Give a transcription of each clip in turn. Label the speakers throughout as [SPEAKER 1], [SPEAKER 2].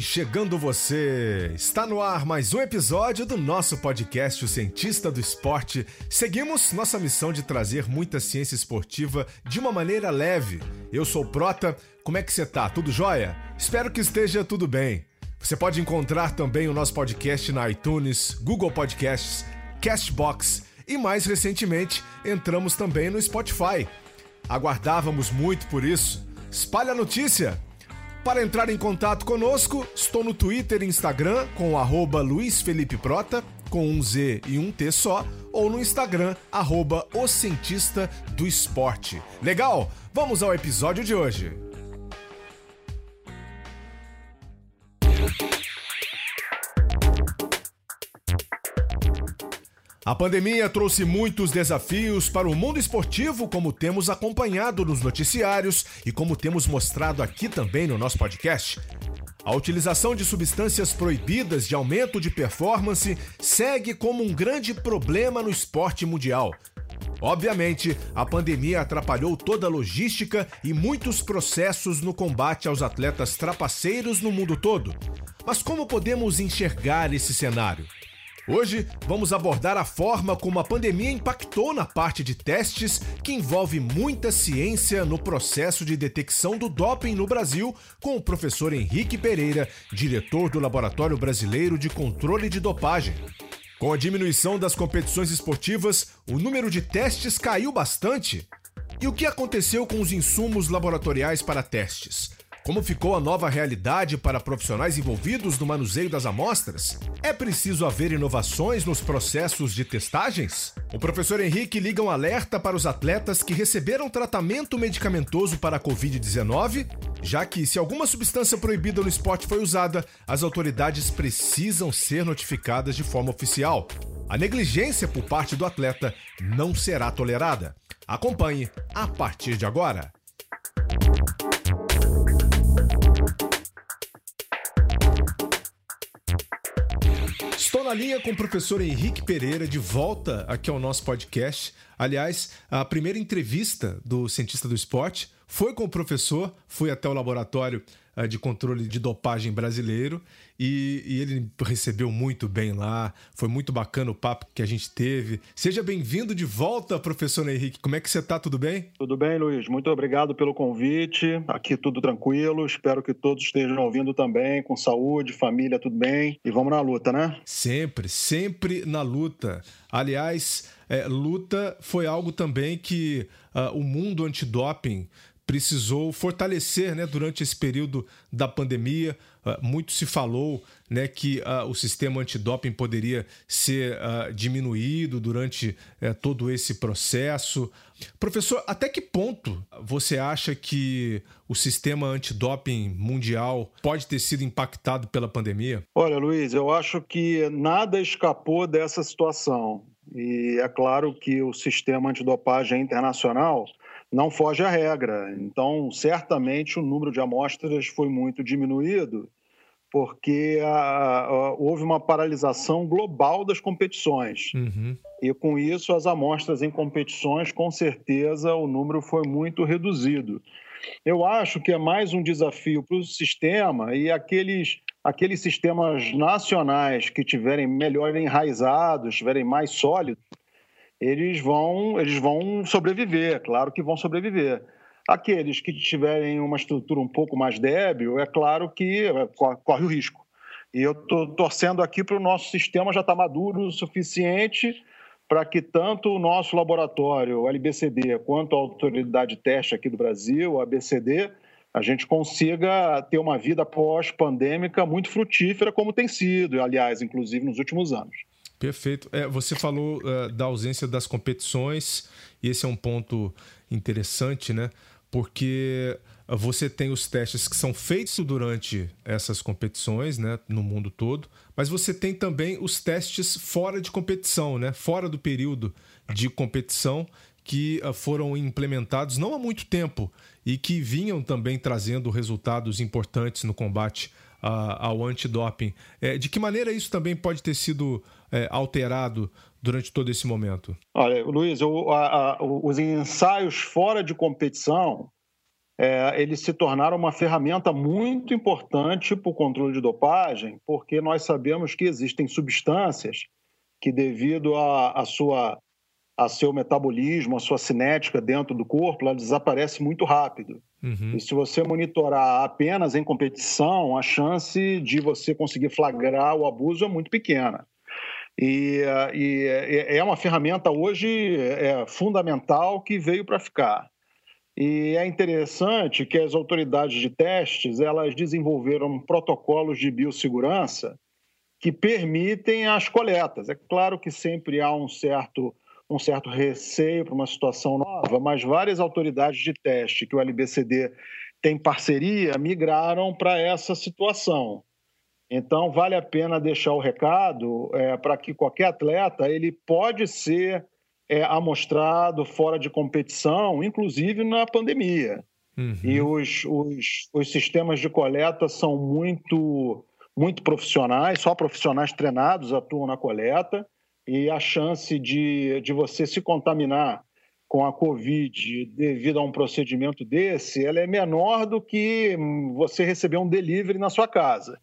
[SPEAKER 1] Chegando você! Está no ar mais um episódio do nosso podcast O Cientista do Esporte. Seguimos nossa missão de trazer muita ciência esportiva de uma maneira leve. Eu sou o Prota, como é que você tá? Tudo jóia? Espero que esteja tudo bem. Você pode encontrar também o nosso podcast na iTunes, Google Podcasts, Castbox e mais recentemente entramos também no Spotify. Aguardávamos muito por isso. Espalhe a notícia! Para entrar em contato conosco, estou no Twitter e Instagram com arroba Luiz Felipe Prota, com um Z e um T só, ou no Instagram, arroba O Cientista do Esporte. Legal? Vamos ao episódio de hoje. A pandemia trouxe muitos desafios para o mundo esportivo, como temos acompanhado nos noticiários e como temos mostrado aqui também no nosso podcast. A utilização de substâncias proibidas de aumento de performance segue como um grande problema no esporte mundial. Obviamente, a pandemia atrapalhou toda a logística e muitos processos no combate aos atletas trapaceiros no mundo todo. Mas como podemos enxergar esse cenário? Hoje vamos abordar a forma como a pandemia impactou na parte de testes, que envolve muita ciência no processo de detecção do doping no Brasil, com o professor Henrique Pereira, diretor do Laboratório Brasileiro de Controle de Dopagem. Com a diminuição das competições esportivas, o número de testes caiu bastante. E o que aconteceu com os insumos laboratoriais para testes? Como ficou a nova realidade para profissionais envolvidos no manuseio das amostras? É preciso haver inovações nos processos de testagens? O professor Henrique liga um alerta para os atletas que receberam tratamento medicamentoso para a Covid-19, já que, se alguma substância proibida no esporte foi usada, as autoridades precisam ser notificadas de forma oficial. A negligência por parte do atleta não será tolerada. Acompanhe a partir de agora. Estou na linha com o professor Henrique Pereira, de volta aqui ao nosso podcast. Aliás, a primeira entrevista do Cientista do Esporte foi com o professor, fui até o laboratório eh, de controle de dopagem brasileiro e, e, ele recebeu muito bem lá. Foi muito bacana o papo que a gente teve. Seja bem-vindo de volta, professor Henrique. Como é que você está? Tudo bem?
[SPEAKER 2] Tudo bem, Luiz. Muito obrigado pelo convite. Aqui tudo tranquilo. Espero que todos estejam ouvindo também, com saúde, família, tudo bem. E vamos na luta, né?
[SPEAKER 1] Sempre, sempre na luta. Aliás, é, luta foi algo também que uh, o mundo antidoping precisou fortalecer né, durante esse período da pandemia. Uh, muito se falou né, que uh, o sistema antidoping poderia ser uh, diminuído durante uh, todo esse processo. Professor, até que ponto você acha que o sistema antidoping mundial pode ter sido impactado pela pandemia?
[SPEAKER 2] Olha, Luiz, eu acho que nada escapou dessa situação. E é claro que o sistema antidopagem internacional não foge à regra. Então, certamente o número de amostras foi muito diminuído, porque a, a, houve uma paralisação global das competições. Uhum. E com isso, as amostras em competições, com certeza, o número foi muito reduzido. Eu acho que é mais um desafio para o sistema e aqueles, aqueles sistemas nacionais que tiverem melhor enraizados, tiverem mais sólidos, eles vão, eles vão sobreviver, claro que vão sobreviver. Aqueles que tiverem uma estrutura um pouco mais débil, é claro que é, corre o risco. E eu estou torcendo aqui para o nosso sistema já estar tá maduro o suficiente para que tanto o nosso laboratório, o LBCD, quanto a autoridade de teste aqui do Brasil, a ABCD, a gente consiga ter uma vida pós-pandêmica muito frutífera, como tem sido, aliás, inclusive nos últimos anos.
[SPEAKER 1] Perfeito. É, você falou uh, da ausência das competições, e esse é um ponto interessante, né? Porque você tem os testes que são feitos durante essas competições, né, no mundo todo, mas você tem também os testes fora de competição, né, fora do período de competição que uh, foram implementados não há muito tempo e que vinham também trazendo resultados importantes no combate uh, ao antidoping. É, de que maneira isso também pode ter sido é, alterado durante todo esse momento?
[SPEAKER 2] Olha, Luiz, a, a, os ensaios fora de competição, é, eles se tornaram uma ferramenta muito importante para o controle de dopagem, porque nós sabemos que existem substâncias que, devido a, a sua a seu metabolismo, a sua cinética dentro do corpo, ela desaparece muito rápido. Uhum. E se você monitorar apenas em competição, a chance de você conseguir flagrar o abuso é muito pequena. E, e é uma ferramenta hoje é, fundamental que veio para ficar. E é interessante que as autoridades de testes elas desenvolveram protocolos de biossegurança que permitem as coletas. É claro que sempre há um certo um certo receio para uma situação nova, mas várias autoridades de teste que o LBCD tem parceria migraram para essa situação. Então, vale a pena deixar o recado é, para que qualquer atleta ele pode ser é, amostrado fora de competição, inclusive na pandemia. Uhum. E os, os, os sistemas de coleta são muito, muito profissionais, só profissionais treinados atuam na coleta e a chance de, de você se contaminar com a Covid devido a um procedimento desse, ela é menor do que você receber um delivery na sua casa.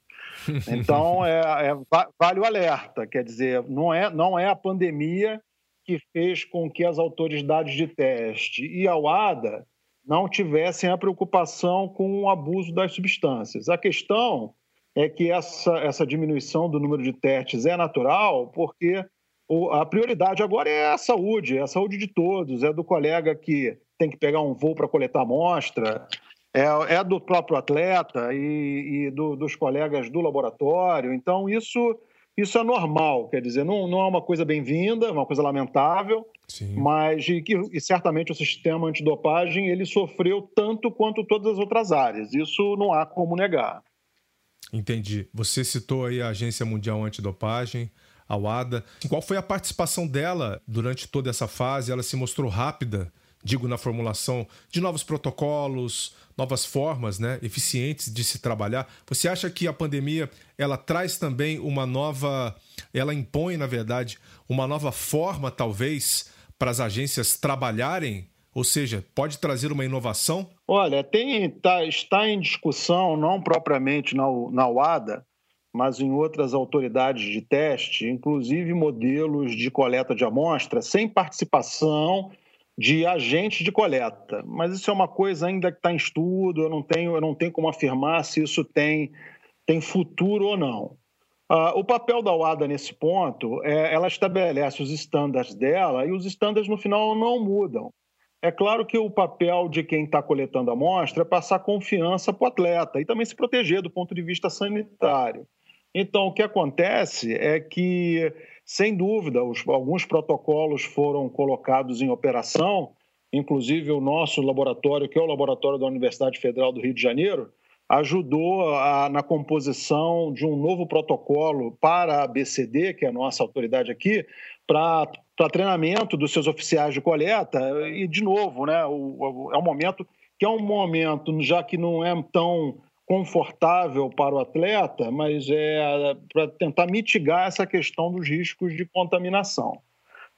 [SPEAKER 2] Então, é, é, vale o alerta, quer dizer, não é, não é a pandemia que fez com que as autoridades de teste e a UADA não tivessem a preocupação com o abuso das substâncias. A questão é que essa, essa diminuição do número de testes é natural porque a prioridade agora é a saúde, é a saúde de todos, é do colega que tem que pegar um voo para coletar amostra, é, é, do próprio atleta e, e do, dos colegas do laboratório. Então, isso, isso é normal, quer dizer, não, não é uma coisa bem-vinda, é uma coisa lamentável, Sim. mas e, que, e certamente o sistema antidopagem ele sofreu tanto quanto todas as outras áreas. Isso não há como negar.
[SPEAKER 1] Entendi. Você citou aí a Agência Mundial Antidopagem, a WADA. Qual foi a participação dela durante toda essa fase? Ela se mostrou rápida, digo, na formulação de novos protocolos, novas formas né, eficientes de se trabalhar. Você acha que a pandemia ela traz também uma nova. Ela impõe, na verdade, uma nova forma, talvez, para as agências trabalharem? Ou seja, pode trazer uma inovação?
[SPEAKER 2] Olha, tem, tá, está em discussão, não propriamente na, na UADA, mas em outras autoridades de teste, inclusive modelos de coleta de amostra sem participação de agentes de coleta. Mas isso é uma coisa ainda que está em estudo, eu não tenho, eu não tenho como afirmar se isso tem, tem futuro ou não. Uh, o papel da UADA nesse ponto é ela estabelece os estándares dela e os estándares no final não mudam. É claro que o papel de quem está coletando a amostra é passar confiança para o atleta e também se proteger do ponto de vista sanitário. Então, o que acontece é que, sem dúvida, os, alguns protocolos foram colocados em operação, inclusive o nosso laboratório, que é o laboratório da Universidade Federal do Rio de Janeiro, ajudou a, na composição de um novo protocolo para a BCD, que é a nossa autoridade aqui, para treinamento dos seus oficiais de coleta. E, de novo, né, o, o, é um momento que é um momento, já que não é tão confortável para o atleta, mas é para tentar mitigar essa questão dos riscos de contaminação.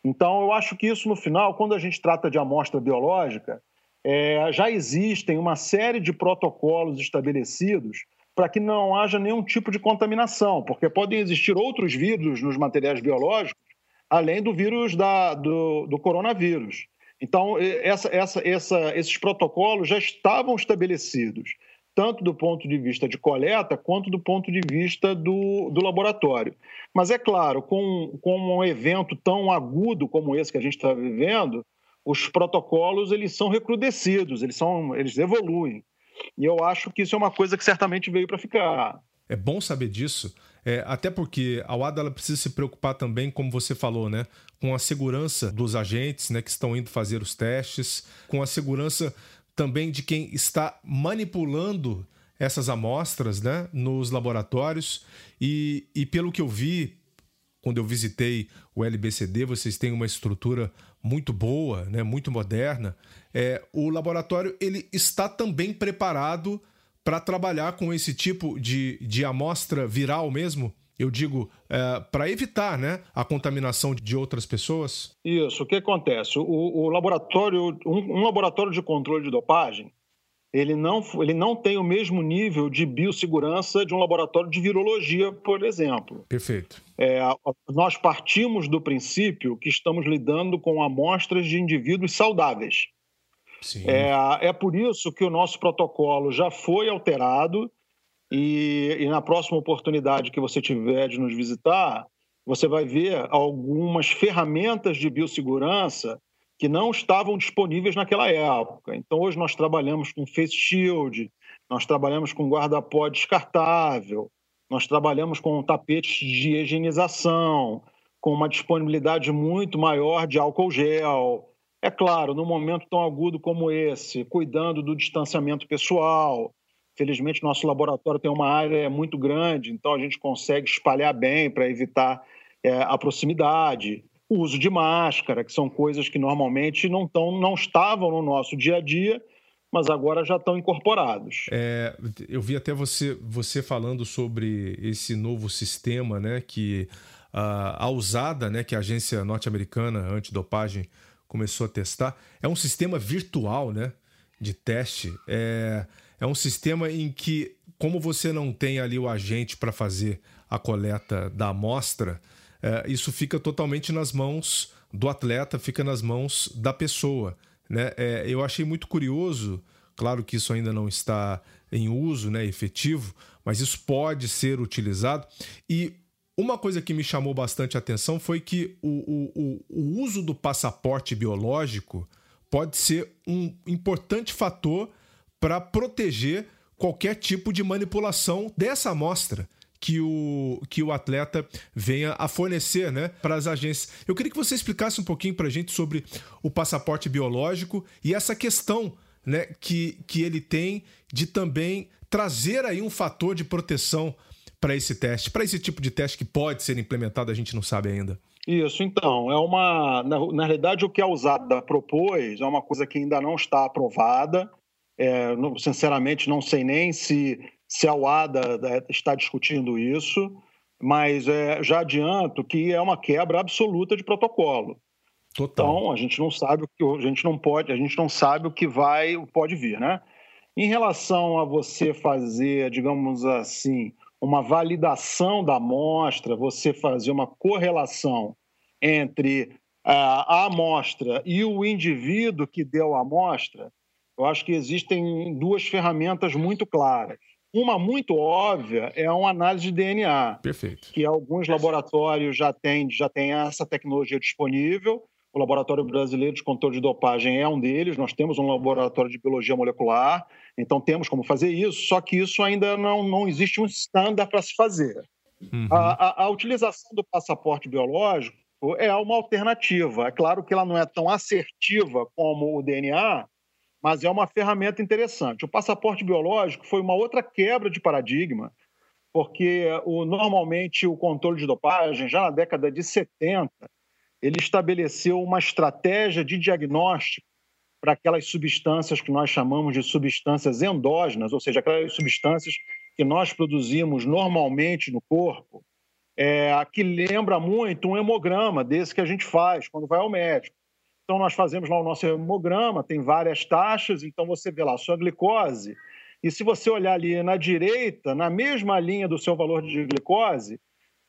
[SPEAKER 2] Então, eu acho que isso, no final, quando a gente trata de amostra biológica, é, já existem uma série de protocolos estabelecidos para que não haja nenhum tipo de contaminação, porque podem existir outros vírus nos materiais biológicos, além do vírus da, do, do coronavírus. Então, essa, essa, essa, esses protocolos já estavam estabelecidos tanto do ponto de vista de coleta quanto do ponto de vista do, do laboratório. Mas é claro, com, com um evento tão agudo como esse que a gente está vivendo, os protocolos eles são recrudescidos, eles, são, eles evoluem. E eu acho que isso é uma coisa que certamente veio para ficar.
[SPEAKER 1] É bom saber disso, é, até porque a UADA ela precisa se preocupar também, como você falou, né, com a segurança dos agentes né, que estão indo fazer os testes, com a segurança também de quem está manipulando essas amostras né, nos laboratórios. E, e pelo que eu vi, quando eu visitei o LBCD, vocês têm uma estrutura muito boa, né, muito moderna. É, o laboratório ele está também preparado para trabalhar com esse tipo de, de amostra viral mesmo? Eu digo, é, para evitar né, a contaminação de outras pessoas?
[SPEAKER 2] Isso. O que acontece? O, o laboratório, um, um, laboratório de controle de dopagem, ele não, ele não tem o mesmo nível de biossegurança de um laboratório de virologia, por exemplo.
[SPEAKER 1] Perfeito.
[SPEAKER 2] É, nós partimos do princípio que estamos lidando com amostras de indivíduos saudáveis. Sim. É, é por isso que o nosso protocolo já foi alterado e, e na próxima oportunidade que você tiver de nos visitar, você vai ver algumas ferramentas de biossegurança que não estavam disponíveis naquela época. Então, hoje nós trabalhamos com face shield, nós trabalhamos com guarda-pó descartável, nós trabalhamos com tapetes de higienização, com uma disponibilidade muito maior de álcool gel. É claro, num momento tão agudo como esse, cuidando do distanciamento pessoal. Felizmente, nosso laboratório tem uma área muito grande, então a gente consegue espalhar bem para evitar é, a proximidade o uso de máscara, que são coisas que normalmente não, tão, não estavam no nosso dia a dia, mas agora já estão incorporados.
[SPEAKER 1] É, eu vi até você, você falando sobre esse novo sistema, né, que a, a usada, né, que a agência norte-americana antidopagem começou a testar, é um sistema virtual, né, de teste. É, é um sistema em que, como você não tem ali o agente para fazer a coleta da amostra, é, isso fica totalmente nas mãos do atleta, fica nas mãos da pessoa. Né? É, eu achei muito curioso, claro que isso ainda não está em uso, né, efetivo, mas isso pode ser utilizado. E uma coisa que me chamou bastante atenção foi que o, o, o uso do passaporte biológico pode ser um importante fator para proteger qualquer tipo de manipulação dessa amostra que o, que o atleta venha a fornecer né, para as agências. Eu queria que você explicasse um pouquinho para a gente sobre o passaporte biológico e essa questão né, que, que ele tem de também trazer aí um fator de proteção para esse teste, para esse tipo de teste que pode ser implementado, a gente não sabe ainda.
[SPEAKER 2] Isso, então, é uma. Na, na realidade, o que a usada propôs é uma coisa que ainda não está aprovada. É, não, sinceramente, não sei nem se se a UADA né, está discutindo isso, mas é, já adianto que é uma quebra absoluta de protocolo. Total. Então a gente não sabe o que a gente não pode, a gente não sabe o que vai, pode vir, né? Em relação a você fazer, digamos assim, uma validação da amostra, você fazer uma correlação entre a amostra e o indivíduo que deu a amostra, eu acho que existem duas ferramentas muito claras. Uma muito óbvia é uma análise de DNA.
[SPEAKER 1] Perfeito.
[SPEAKER 2] Que alguns laboratórios já têm, já têm essa tecnologia disponível. O Laboratório Brasileiro de Controle de Dopagem é um deles. Nós temos um laboratório de biologia molecular, então temos como fazer isso, só que isso ainda não, não existe um estándar para se fazer. Uhum. A, a, a utilização do passaporte biológico é uma alternativa. É claro que ela não é tão assertiva como o DNA, mas é uma ferramenta interessante. O passaporte biológico foi uma outra quebra de paradigma, porque o, normalmente o controle de dopagem, já na década de 70, ele estabeleceu uma estratégia de diagnóstico para aquelas substâncias que nós chamamos de substâncias endógenas, ou seja, aquelas substâncias que nós produzimos normalmente no corpo, é, que lembra muito um hemograma desse que a gente faz quando vai ao médico. Então, nós fazemos lá o nosso hemograma, tem várias taxas, então você vê lá a sua glicose, e se você olhar ali na direita, na mesma linha do seu valor de glicose,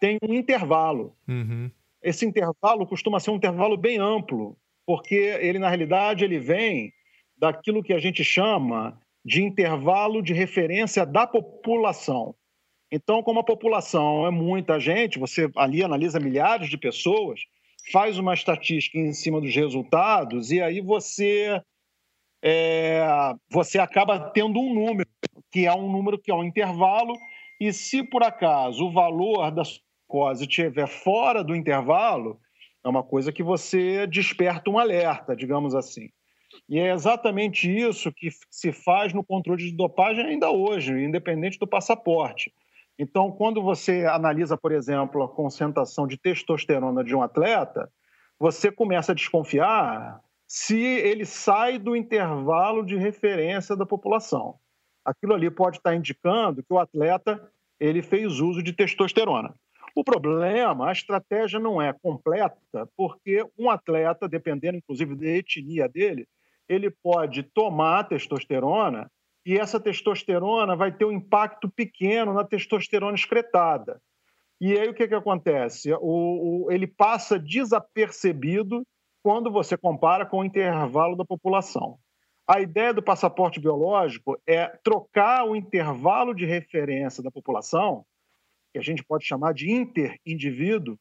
[SPEAKER 2] tem um intervalo. Uhum. Esse intervalo costuma ser um intervalo bem amplo, porque ele, na realidade, ele vem daquilo que a gente chama de intervalo de referência da população. Então, como a população é muita gente, você ali analisa milhares de pessoas, faz uma estatística em cima dos resultados e aí você é, você acaba tendo um número que é um número que é um intervalo e se por acaso o valor da glicose estiver fora do intervalo é uma coisa que você desperta um alerta, digamos assim. E é exatamente isso que se faz no controle de dopagem ainda hoje, independente do passaporte. Então, quando você analisa, por exemplo, a concentração de testosterona de um atleta, você começa a desconfiar se ele sai do intervalo de referência da população. Aquilo ali pode estar indicando que o atleta ele fez uso de testosterona. O problema, a estratégia não é completa, porque um atleta, dependendo inclusive da etnia dele, ele pode tomar testosterona e essa testosterona vai ter um impacto pequeno na testosterona excretada. E aí o que, que acontece? O, o, ele passa desapercebido quando você compara com o intervalo da população. A ideia do passaporte biológico é trocar o intervalo de referência da população, que a gente pode chamar de interindivíduo,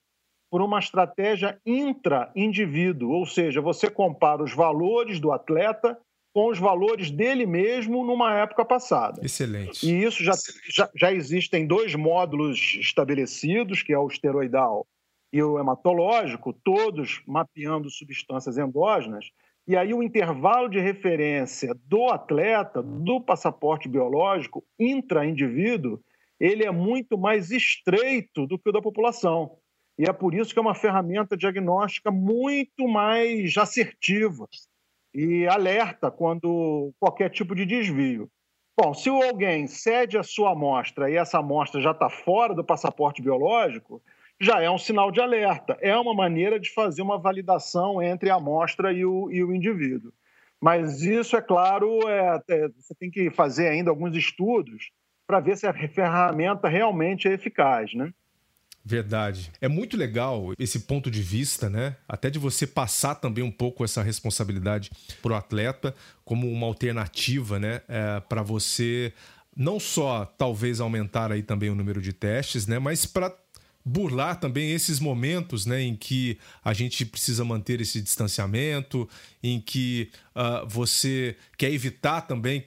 [SPEAKER 2] por uma estratégia intra-indivíduo, ou seja, você compara os valores do atleta com os valores dele mesmo numa época passada.
[SPEAKER 1] Excelente.
[SPEAKER 2] E isso já, já, já existem dois módulos estabelecidos, que é o esteroidal e o hematológico, todos mapeando substâncias endógenas, e aí o intervalo de referência do atleta, do passaporte biológico intra-indivíduo, ele é muito mais estreito do que o da população. E é por isso que é uma ferramenta diagnóstica muito mais assertiva e alerta quando qualquer tipo de desvio. Bom, se alguém cede a sua amostra e essa amostra já está fora do passaporte biológico, já é um sinal de alerta. É uma maneira de fazer uma validação entre a amostra e o, e o indivíduo. Mas isso, é claro, é, é, você tem que fazer ainda alguns estudos para ver se a ferramenta realmente é eficaz, né?
[SPEAKER 1] Verdade. É muito legal esse ponto de vista, né? Até de você passar também um pouco essa responsabilidade para o atleta como uma alternativa, né? É, para você não só talvez aumentar aí também o número de testes, né? Mas para burlar também esses momentos né, em que a gente precisa manter esse distanciamento, em que uh, você quer evitar também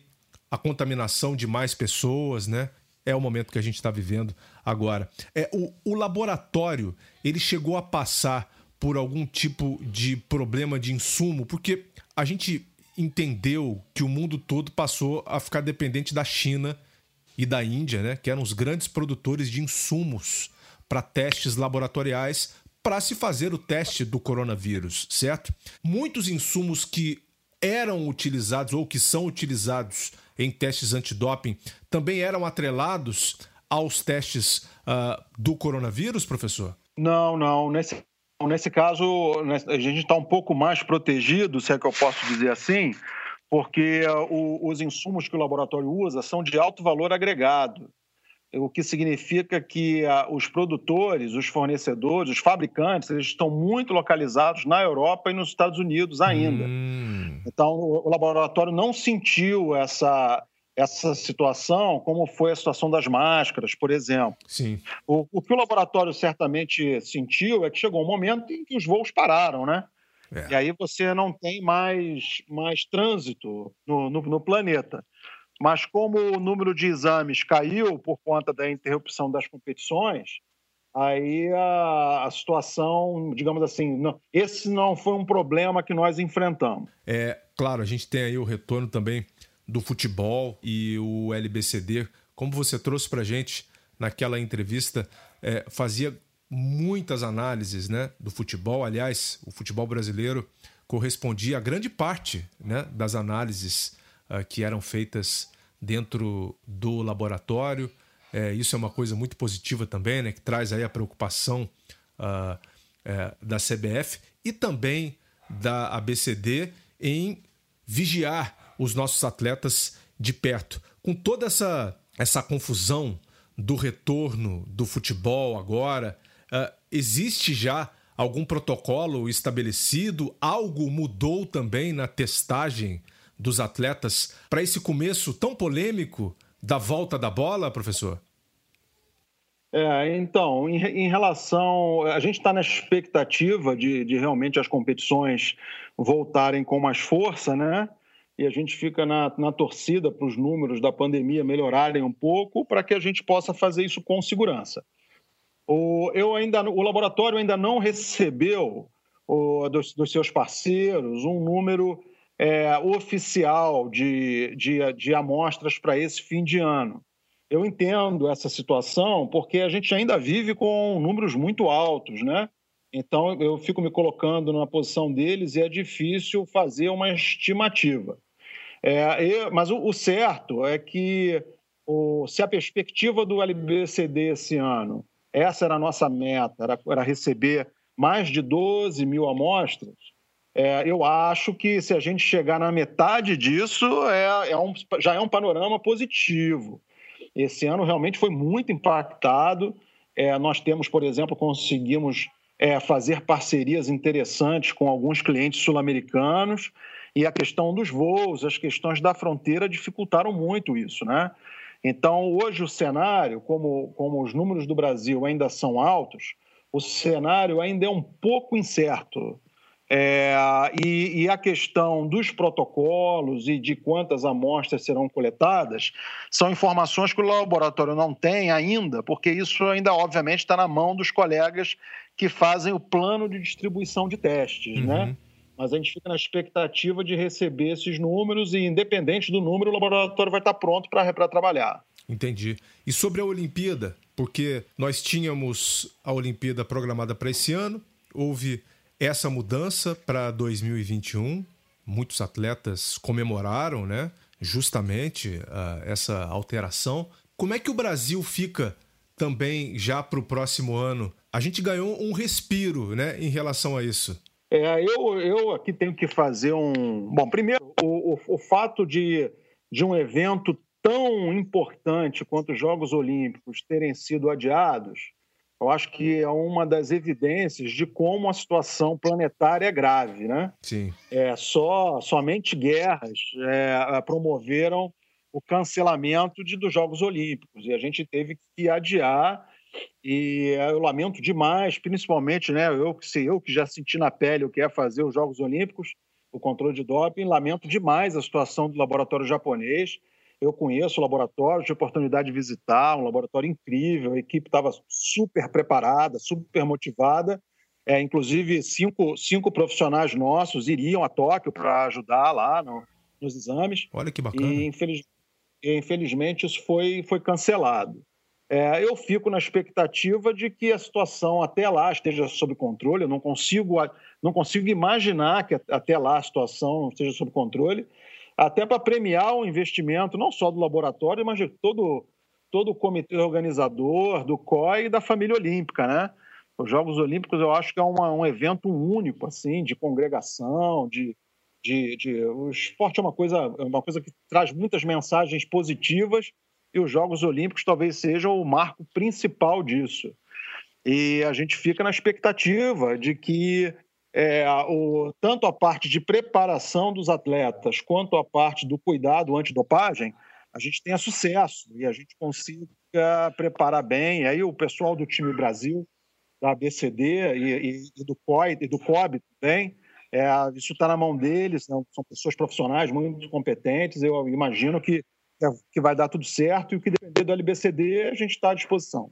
[SPEAKER 1] a contaminação de mais pessoas, né? É o momento que a gente está vivendo agora. É o, o laboratório ele chegou a passar por algum tipo de problema de insumo, porque a gente entendeu que o mundo todo passou a ficar dependente da China e da Índia, né? Que eram os grandes produtores de insumos para testes laboratoriais para se fazer o teste do coronavírus, certo? Muitos insumos que eram utilizados ou que são utilizados em testes antidoping também eram atrelados aos testes uh, do coronavírus, professor?
[SPEAKER 2] Não, não. Nesse, nesse caso, a gente está um pouco mais protegido, se é que eu posso dizer assim, porque uh, o, os insumos que o laboratório usa são de alto valor agregado o que significa que ah, os produtores, os fornecedores, os fabricantes, eles estão muito localizados na Europa e nos Estados Unidos ainda. Hum. Então, o, o laboratório não sentiu essa, essa situação como foi a situação das máscaras, por exemplo.
[SPEAKER 1] Sim.
[SPEAKER 2] O, o que o laboratório certamente sentiu é que chegou um momento em que os voos pararam, né? É. E aí você não tem mais, mais trânsito no, no, no planeta. Mas como o número de exames caiu por conta da interrupção das competições, aí a, a situação, digamos assim, não, esse não foi um problema que nós enfrentamos.
[SPEAKER 1] É, claro, a gente tem aí o retorno também do futebol e o LBCD, como você trouxe para gente naquela entrevista, é, fazia muitas análises né, do futebol. Aliás, o futebol brasileiro correspondia a grande parte né, das análises uh, que eram feitas dentro do laboratório. É, isso é uma coisa muito positiva também, né, que traz aí a preocupação uh, é, da CBF e também da ABCD em vigiar os nossos atletas de perto. Com toda essa, essa confusão do retorno do futebol agora, uh, existe já algum protocolo estabelecido? Algo mudou também na testagem dos atletas para esse começo tão polêmico da volta da bola, professor?
[SPEAKER 2] É, então, em, em, relação. A gente está na expectativa de, de realmente as competições voltarem com mais força, né? E a gente fica na, na torcida para os números da pandemia melhorarem um pouco para que a gente possa fazer isso com segurança. O, eu ainda, o laboratório ainda não recebeu o, dos, dos seus parceiros um número é, oficial de, de, de amostras para esse fim de ano. Eu entendo essa situação porque a gente ainda vive com números muito altos, né? Então eu fico me colocando na posição deles e é difícil fazer uma estimativa. É, mas o, o, certo é que o, se a perspectiva do LBCD esse ano, essa era a nossa meta, era, era receber mais de 12 mil amostras, É, eu acho que se a gente chegar na metade disso, é, é um, já é um panorama positivo. Esse ano realmente foi muito impactado. É, nós temos, por exemplo, conseguimos é, fazer parcerias interessantes com alguns clientes sul-americanos e a questão dos voos, as questões da fronteira dificultaram muito isso, né? Então, hoje o cenário, como, como os números do Brasil ainda são altos, o cenário ainda é um pouco incerto. É, e, e, a questão dos protocolos e de quantas amostras serão coletadas são informações que o laboratório não tem ainda, porque isso ainda, obviamente, está na mão dos colegas que fazem o plano de distribuição de testes, né? uhum. né? Mas a gente fica na expectativa de receber esses números e, independente do número, o laboratório vai estar pronto para trabalhar.
[SPEAKER 1] Entendi. E sobre a Olimpíada? Porque nós tínhamos a Olimpíada programada para esse ano, houve essa mudança para 2021. Muitos atletas comemoraram, né? Justamente uh, essa alteração. Como é que o Brasil fica também já para o próximo ano? A gente ganhou um respiro, né, em relação a isso.
[SPEAKER 2] É, eu, eu aqui tenho que fazer um. Bom, primeiro, o, o, o fato de, de um evento tão importante quanto os Jogos Olímpicos terem sido adiados, eu acho que é uma das evidências de como a situação planetária é grave, né?
[SPEAKER 1] Sim.
[SPEAKER 2] É, só, somente guerras é, promoveram o cancelamento de, dos Jogos Olímpicos e a gente teve que adiar e eu lamento demais, principalmente, né, eu que sei, eu que já senti na pele o que é fazer os Jogos Olímpicos, o controle de doping, lamento demais a situação do laboratório japonês. Eu conheço o laboratório, tive a oportunidade de visitar, um laboratório incrível, a equipe estava super preparada, super motivada. É, inclusive, cinco, cinco profissionais nossos iriam a Tóquio para ajudar lá no, nos exames.
[SPEAKER 1] Olha que bacana.
[SPEAKER 2] E, infeliz, infelizmente, isso foi, foi cancelado. É, eu fico na expectativa de que a situação até lá esteja sob controle. Eu não consigo, não consigo imaginar que até lá a situação esteja sob controle, até para premiar o investimento não só do laboratório, mas de todo, todo o comitê organizador, do COI e da família olímpica, né? Os Jogos Olímpicos eu acho que é uma, um evento único, assim, de congregação, de, de, de, o esporte é uma coisa, é uma coisa que traz muitas mensagens positivas e os Jogos Olímpicos talvez sejam o marco principal disso. E a gente fica na expectativa de que é, o, tanto a parte de preparação dos atletas quanto a parte do cuidado antidopagem, a gente tenha sucesso e a gente consiga preparar bem. E aí o pessoal do time Brasil, da ABCD e, e, e do COI e do COB também, é, isso está na mão deles, né? são pessoas profissionais muito competentes. Eu imagino que que vai dar tudo certo e o que depender do LBCD, a gente está à disposição.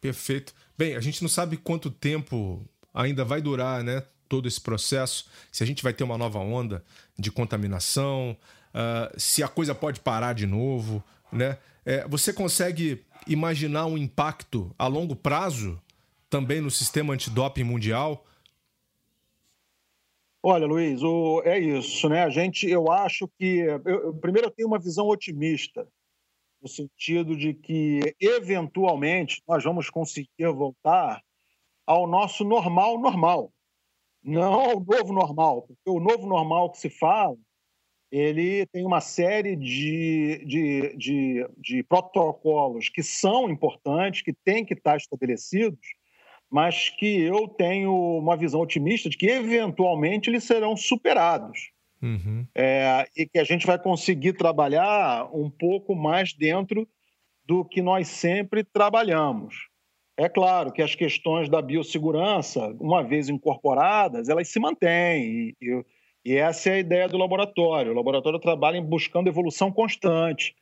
[SPEAKER 1] Perfeito. Bem, a gente não sabe quanto tempo ainda vai durar, né? Todo esse processo, se a gente vai ter uma nova onda de contaminação, uh, se a coisa pode parar de novo, né? É, você consegue imaginar um impacto a longo prazo também no sistema antidoping mundial?
[SPEAKER 2] Olha, Luiz, o, é isso, né? A gente, eu acho que. Eu, primeiro, eu tenho uma visão otimista, no sentido de que, eventualmente, nós vamos conseguir voltar ao nosso normal normal, não ao novo normal, porque o novo normal que se fala, ele tem uma série de, de, de, de protocolos que são importantes, que têm que estar estabelecidos, mas que eu tenho uma visão otimista de que eventualmente eles serão superados. Uhum. É, e que a gente vai conseguir trabalhar um pouco mais dentro do que nós sempre trabalhamos. É claro que as questões da biossegurança, uma vez incorporadas, elas se mantêm. E, e, e essa é a ideia do laboratório. O laboratório trabalha buscando evolução constante.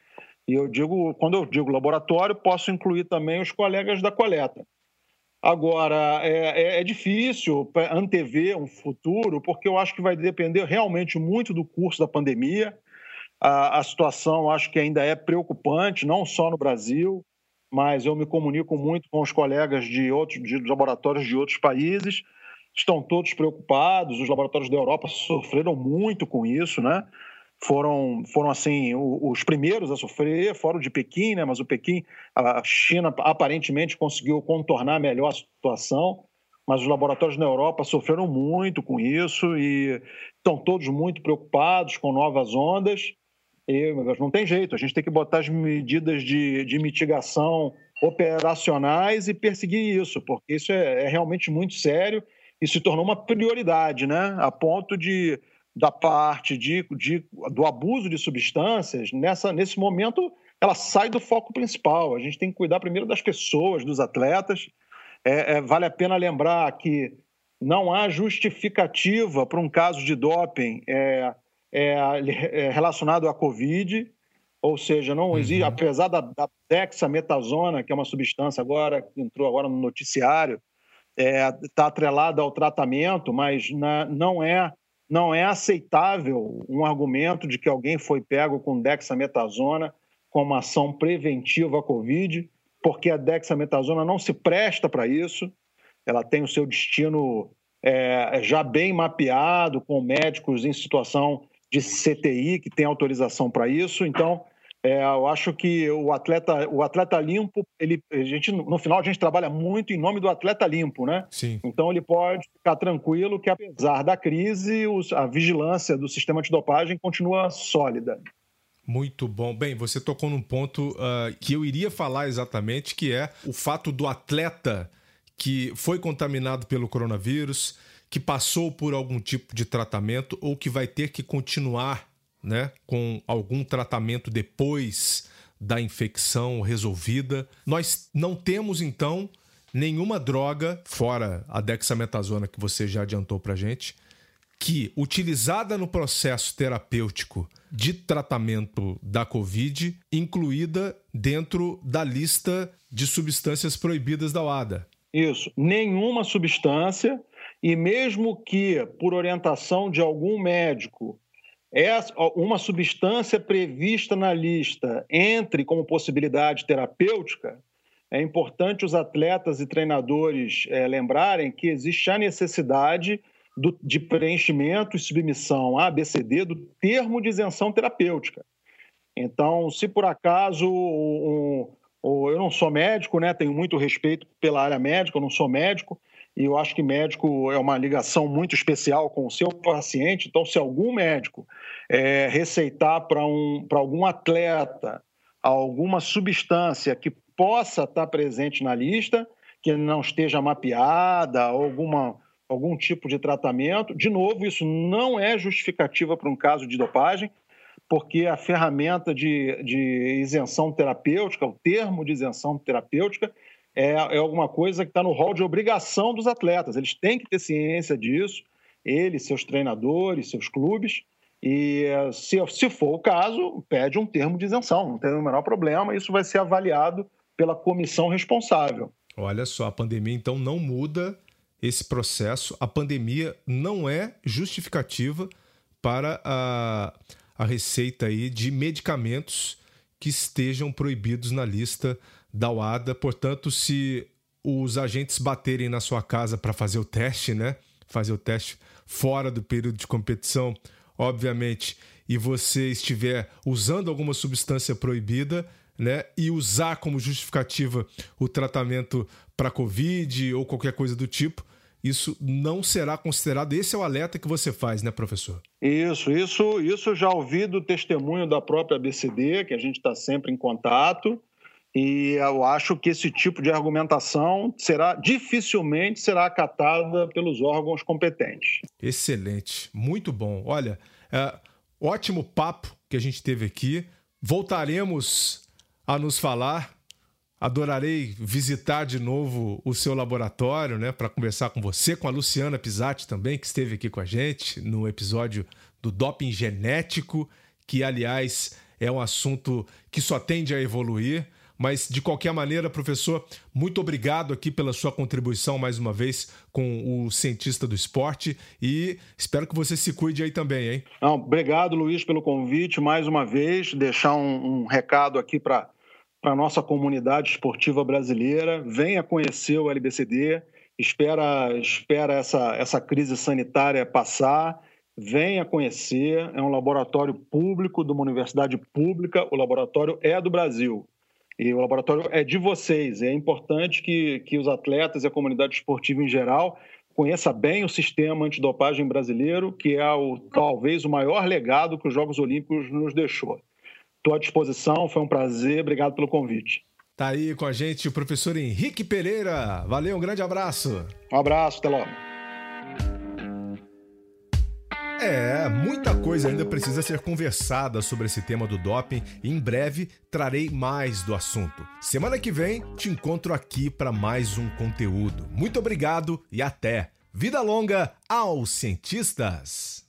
[SPEAKER 2] E eu digo, quando eu digo laboratório, posso incluir também os colegas da coleta. Agora, é, é, é, difícil antever um futuro, porque eu acho que vai depender realmente muito do curso da pandemia. A, a situação acho que ainda é preocupante, não só no Brasil, mas eu me comunico muito com os colegas de outros de laboratórios de outros países. Estão todos preocupados, os laboratórios da Europa sofreram muito com isso, né? Foram, foram assim os primeiros a sofrer, fora o de Pequim, né? mas o Pequim, a China aparentemente conseguiu contornar melhor a situação. mas os laboratórios na Europa sofreram muito com isso e estão todos muito preocupados com novas ondas. E, não tem jeito, a gente tem que botar as medidas de, de mitigação operacionais e perseguir isso, porque isso é, é realmente muito sério e se tornou uma prioridade, né? A ponto de da parte de, de, do abuso de substâncias, nessa, nesse momento, ela sai do foco principal. A gente tem que cuidar primeiro das pessoas, dos atletas. É, é, vale a pena lembrar que não há justificativa para um caso de doping é, é, é relacionado à Covid, ou seja, não existe, uhum. apesar da, da dexametasona, que é uma substância agora que entrou agora no noticiário, está é, atrelada ao tratamento, mas na, não é não é aceitável um argumento de que alguém foi pego com dexametasona como ação preventiva à Covid, porque a dexametasona não se presta para isso, ela tem o seu destino é, já bem mapeado, com médicos em situação de CTI que tem autorização para isso, então é, eu acho que o atleta, o atleta limpo, ele, a gente, no final a gente trabalha muito em nome do atleta limpo, né?
[SPEAKER 1] Sim.
[SPEAKER 2] Então ele pode ficar tranquilo que apesar da crise, os, a vigilância do sistema antidopagem continua sólida.
[SPEAKER 1] Muito bom. Bem, você tocou num ponto uh, que eu iria falar exatamente, que é o fato do atleta que foi contaminado pelo coronavírus, que passou por algum tipo de tratamento ou que vai ter que continuar né, com algum tratamento depois da infecção resolvida. Nós não temos então nenhuma droga fora a dexametasona que você já adiantou para gente que utilizada no processo terapêutico de tratamento da COVID, incluída dentro da lista de substâncias proibidas da OADA.
[SPEAKER 2] Isso, nenhuma substância e mesmo que por orientação de algum médico uma substância prevista na lista entre como possibilidade terapêutica, é importante os atletas e treinadores é, lembrarem que existe a necessidade do, de preenchimento e submissão à ABCD do termo de isenção terapêutica. Então, se por acaso um, um, eu não sou médico, né, tenho muito respeito pela área médica, eu não sou médico, e eu acho que médico é uma ligação muito especial com o seu paciente. Então, se algum médico é, receitar para um, algum atleta alguma substância que possa estar presente na lista, que não esteja mapeada, alguma, algum tipo de tratamento, de novo, isso não é justificativa para um caso de dopagem, porque a ferramenta de, de isenção terapêutica, o termo de isenção terapêutica, é, é alguma coisa que está no rol de obrigação dos atletas. Eles têm que ter ciência disso, eles, seus treinadores, seus clubes. E se, se for o caso, pede um termo de isenção, não tem o menor problema, isso vai ser avaliado pela comissão responsável.
[SPEAKER 1] Olha só, a pandemia então não muda esse processo, a pandemia não é justificativa para a, a receita aí de medicamentos que estejam proibidos na lista da UADA. Portanto, se os agentes baterem na sua casa para fazer o teste, né? Fazer o teste fora do período de competição, obviamente, e você estiver usando alguma substância proibida, né? E usar como justificativa o tratamento para Covid ou qualquer coisa do tipo, isso não será considerado. Esse é o alerta que você faz, né, professor?
[SPEAKER 2] Isso, isso, isso já ouvi do testemunho da própria ABCD, que a gente está sempre em contato. E eu acho que esse tipo de argumentação será dificilmente será acatada pelos órgãos competentes.
[SPEAKER 1] Excelente, muito bom. Olha, é, ótimo papo que a gente teve aqui. Voltaremos a nos falar. Adorarei visitar de novo o seu laboratório, né, para conversar com você, com a Luciana Pisatti também, que esteve aqui com a gente no episódio do doping genético, que aliás é um assunto que só tende a evoluir. Mas, de qualquer maneira, professor, muito obrigado aqui pela sua contribuição mais uma vez com o cientista do esporte e espero que você se cuide aí também, hein?
[SPEAKER 2] Não, obrigado, Luiz, pelo convite mais uma vez. Deixar um, um recado aqui para a nossa comunidade esportiva brasileira. Venha conhecer o LBCD, espera, espera essa, essa crise sanitária passar venha conhecer. É um laboratório público de uma universidade pública. O laboratório é do Brasil. E o laboratório é de vocês. É importante que, que os atletas e a comunidade esportiva em geral conheça bem o sistema antidopagem brasileiro, que é o, talvez o maior legado que os Jogos Olímpicos nos deixou. Estou à disposição, foi um prazer, obrigado pelo convite.
[SPEAKER 1] Tá aí com a gente o professor Henrique Pereira. Valeu, um grande abraço.
[SPEAKER 2] Um abraço, até logo.
[SPEAKER 1] É, muita coisa ainda precisa ser conversada sobre esse tema do doping e em breve trarei mais do assunto. Semana que vem te encontro aqui para mais um conteúdo. Muito obrigado e até. Vida longa aos cientistas!